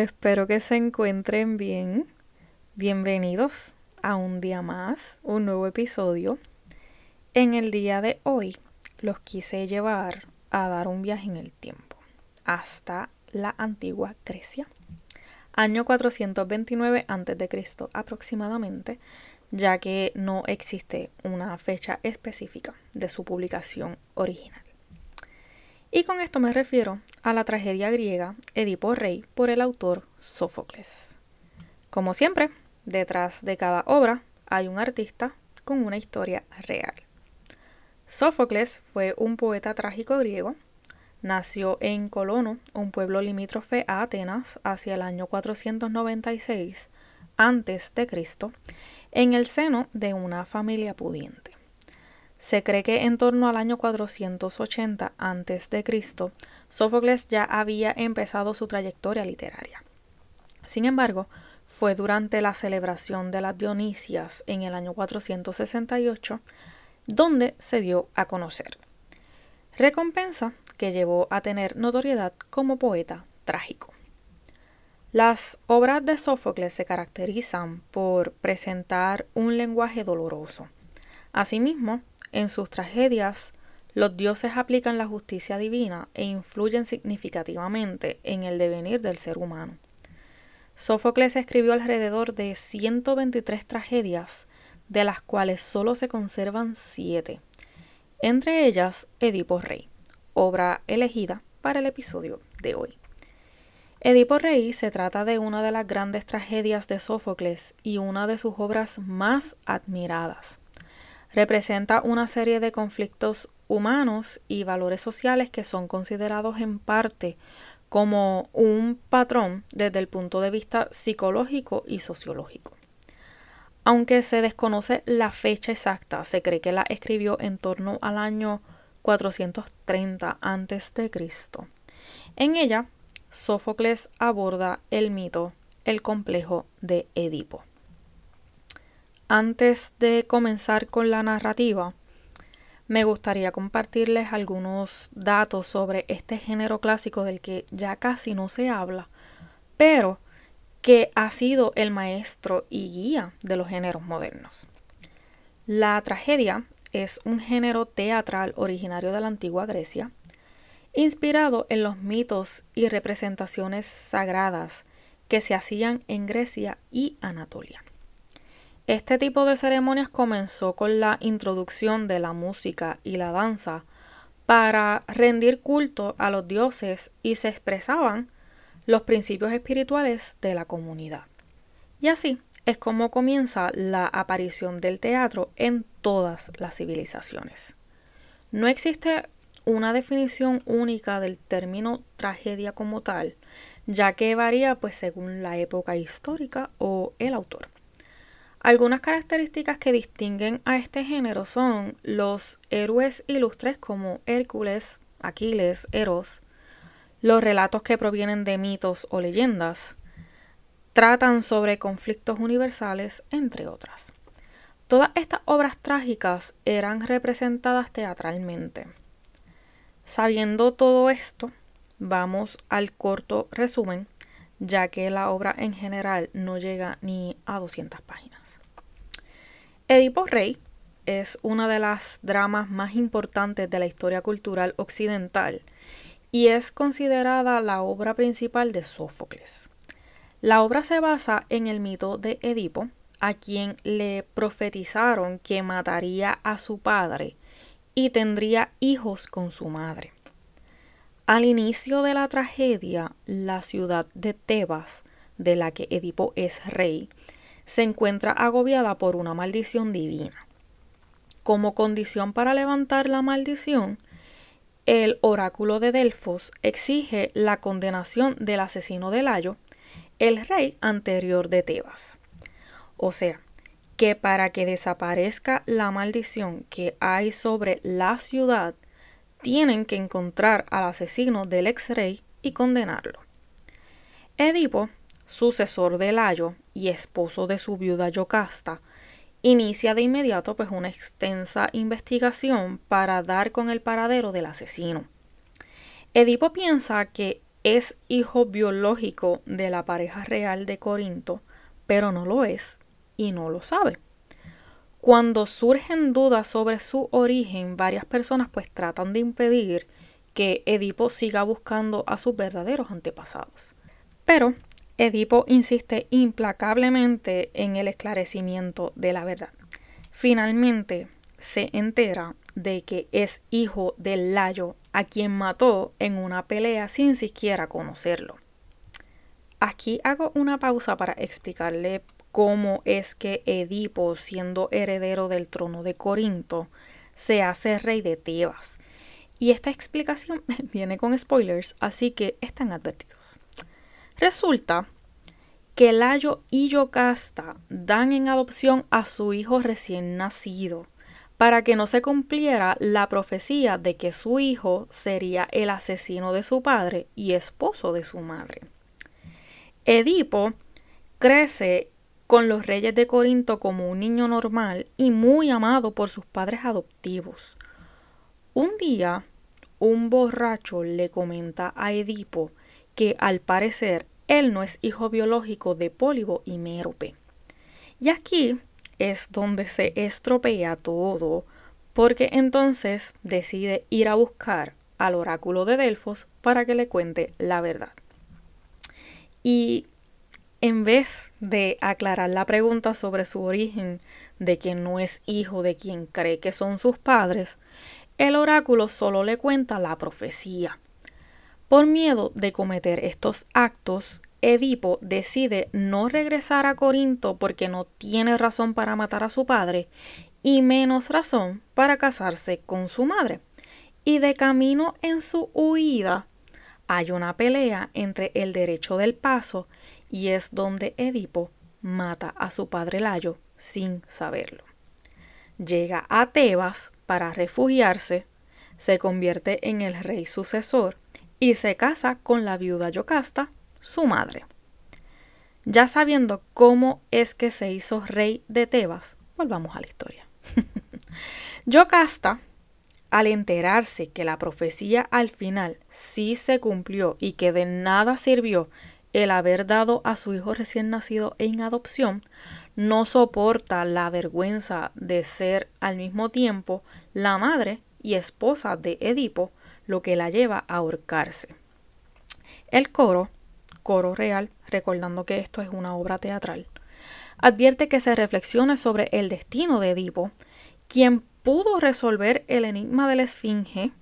Espero que se encuentren bien. Bienvenidos a un día más, un nuevo episodio. En el día de hoy los quise llevar a dar un viaje en el tiempo hasta la antigua Grecia, año 429 a.C. aproximadamente, ya que no existe una fecha específica de su publicación original. Y con esto me refiero a la tragedia griega Edipo Rey por el autor Sófocles. Como siempre, detrás de cada obra hay un artista con una historia real. Sófocles fue un poeta trágico griego. Nació en Colono, un pueblo limítrofe a Atenas, hacia el año 496 a.C., en el seno de una familia pudiente. Se cree que en torno al año 480 a.C., Sófocles ya había empezado su trayectoria literaria. Sin embargo, fue durante la celebración de las Dionisias en el año 468 donde se dio a conocer. Recompensa que llevó a tener notoriedad como poeta trágico. Las obras de Sófocles se caracterizan por presentar un lenguaje doloroso. Asimismo, en sus tragedias, los dioses aplican la justicia divina e influyen significativamente en el devenir del ser humano. Sófocles escribió alrededor de 123 tragedias, de las cuales solo se conservan siete, entre ellas Edipo Rey, obra elegida para el episodio de hoy. Edipo Rey se trata de una de las grandes tragedias de Sófocles y una de sus obras más admiradas representa una serie de conflictos humanos y valores sociales que son considerados en parte como un patrón desde el punto de vista psicológico y sociológico. Aunque se desconoce la fecha exacta, se cree que la escribió en torno al año 430 a.C. En ella, Sófocles aborda el mito, el complejo de Edipo. Antes de comenzar con la narrativa, me gustaría compartirles algunos datos sobre este género clásico del que ya casi no se habla, pero que ha sido el maestro y guía de los géneros modernos. La tragedia es un género teatral originario de la antigua Grecia, inspirado en los mitos y representaciones sagradas que se hacían en Grecia y Anatolia. Este tipo de ceremonias comenzó con la introducción de la música y la danza para rendir culto a los dioses y se expresaban los principios espirituales de la comunidad. Y así es como comienza la aparición del teatro en todas las civilizaciones. No existe una definición única del término tragedia como tal, ya que varía pues según la época histórica o el autor. Algunas características que distinguen a este género son los héroes ilustres como Hércules, Aquiles, Eros, los relatos que provienen de mitos o leyendas, tratan sobre conflictos universales, entre otras. Todas estas obras trágicas eran representadas teatralmente. Sabiendo todo esto, vamos al corto resumen, ya que la obra en general no llega ni a 200 páginas. Edipo Rey es una de las dramas más importantes de la historia cultural occidental y es considerada la obra principal de Sófocles. La obra se basa en el mito de Edipo, a quien le profetizaron que mataría a su padre y tendría hijos con su madre. Al inicio de la tragedia, la ciudad de Tebas, de la que Edipo es rey, se encuentra agobiada por una maldición divina. Como condición para levantar la maldición, el oráculo de Delfos exige la condenación del asesino de Layo, el rey anterior de Tebas. O sea, que para que desaparezca la maldición que hay sobre la ciudad, tienen que encontrar al asesino del ex rey y condenarlo. Edipo, sucesor de Layo y esposo de su viuda Yocasta, inicia de inmediato pues una extensa investigación para dar con el paradero del asesino. Edipo piensa que es hijo biológico de la pareja real de Corinto, pero no lo es y no lo sabe. Cuando surgen dudas sobre su origen, varias personas pues tratan de impedir que Edipo siga buscando a sus verdaderos antepasados. Pero Edipo insiste implacablemente en el esclarecimiento de la verdad. Finalmente se entera de que es hijo del Layo a quien mató en una pelea sin siquiera conocerlo. Aquí hago una pausa para explicarle cómo es que Edipo, siendo heredero del trono de Corinto, se hace rey de Tebas. Y esta explicación viene con spoilers, así que están advertidos. Resulta que Layo y Yocasta dan en adopción a su hijo recién nacido, para que no se cumpliera la profecía de que su hijo sería el asesino de su padre y esposo de su madre. Edipo crece con los reyes de Corinto como un niño normal y muy amado por sus padres adoptivos. Un día, un borracho le comenta a Edipo que al parecer él no es hijo biológico de Pólibo y Mérope. Y aquí es donde se estropea todo, porque entonces decide ir a buscar al oráculo de Delfos para que le cuente la verdad. Y en vez de aclarar la pregunta sobre su origen, de que no es hijo de quien cree que son sus padres, el oráculo solo le cuenta la profecía. Por miedo de cometer estos actos, Edipo decide no regresar a Corinto porque no tiene razón para matar a su padre y menos razón para casarse con su madre. Y de camino en su huida hay una pelea entre el derecho del paso y es donde Edipo mata a su padre Layo sin saberlo. Llega a Tebas para refugiarse, se convierte en el rey sucesor y se casa con la viuda Yocasta su madre. Ya sabiendo cómo es que se hizo rey de Tebas, volvamos a la historia. Yocasta, al enterarse que la profecía al final sí se cumplió y que de nada sirvió el haber dado a su hijo recién nacido en adopción, no soporta la vergüenza de ser al mismo tiempo la madre y esposa de Edipo, lo que la lleva a ahorcarse. El coro coro real, recordando que esto es una obra teatral, advierte que se reflexione sobre el destino de Edipo, quien pudo resolver el enigma de la Esfinge,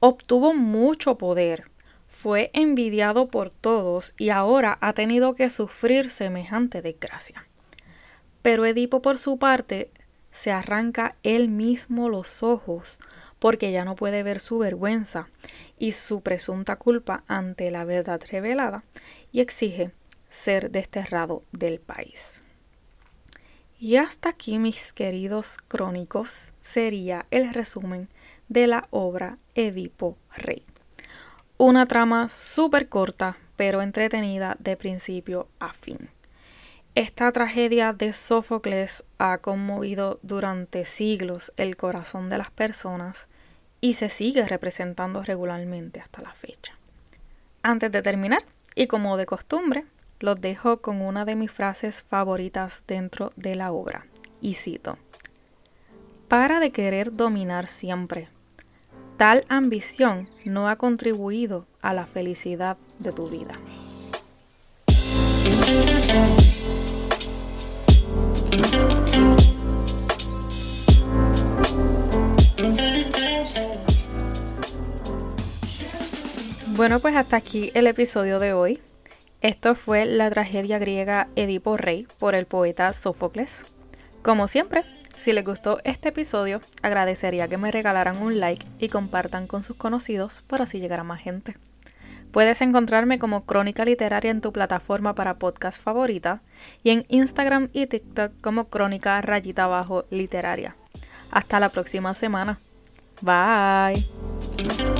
obtuvo mucho poder, fue envidiado por todos y ahora ha tenido que sufrir semejante desgracia. Pero Edipo por su parte se arranca él mismo los ojos porque ya no puede ver su vergüenza y su presunta culpa ante la verdad revelada y exige ser desterrado del país. Y hasta aquí, mis queridos crónicos, sería el resumen de la obra Edipo Rey. Una trama súper corta, pero entretenida de principio a fin. Esta tragedia de Sófocles ha conmovido durante siglos el corazón de las personas y se sigue representando regularmente hasta la fecha. Antes de terminar, y como de costumbre, los dejo con una de mis frases favoritas dentro de la obra, y cito, Para de querer dominar siempre. Tal ambición no ha contribuido a la felicidad de tu vida. Bueno, pues hasta aquí el episodio de hoy. Esto fue la tragedia griega Edipo Rey por el poeta Sófocles. Como siempre, Si les gustó este episodio, agradecería que me regalaran un like y compartan con sus conocidos para así llegar a más gente. Puedes encontrarme como Crónica Literaria en tu plataforma para podcast favorita y en Instagram y TikTok como Crónica Rayita Abajo Literaria. Hasta la próxima semana. Bye.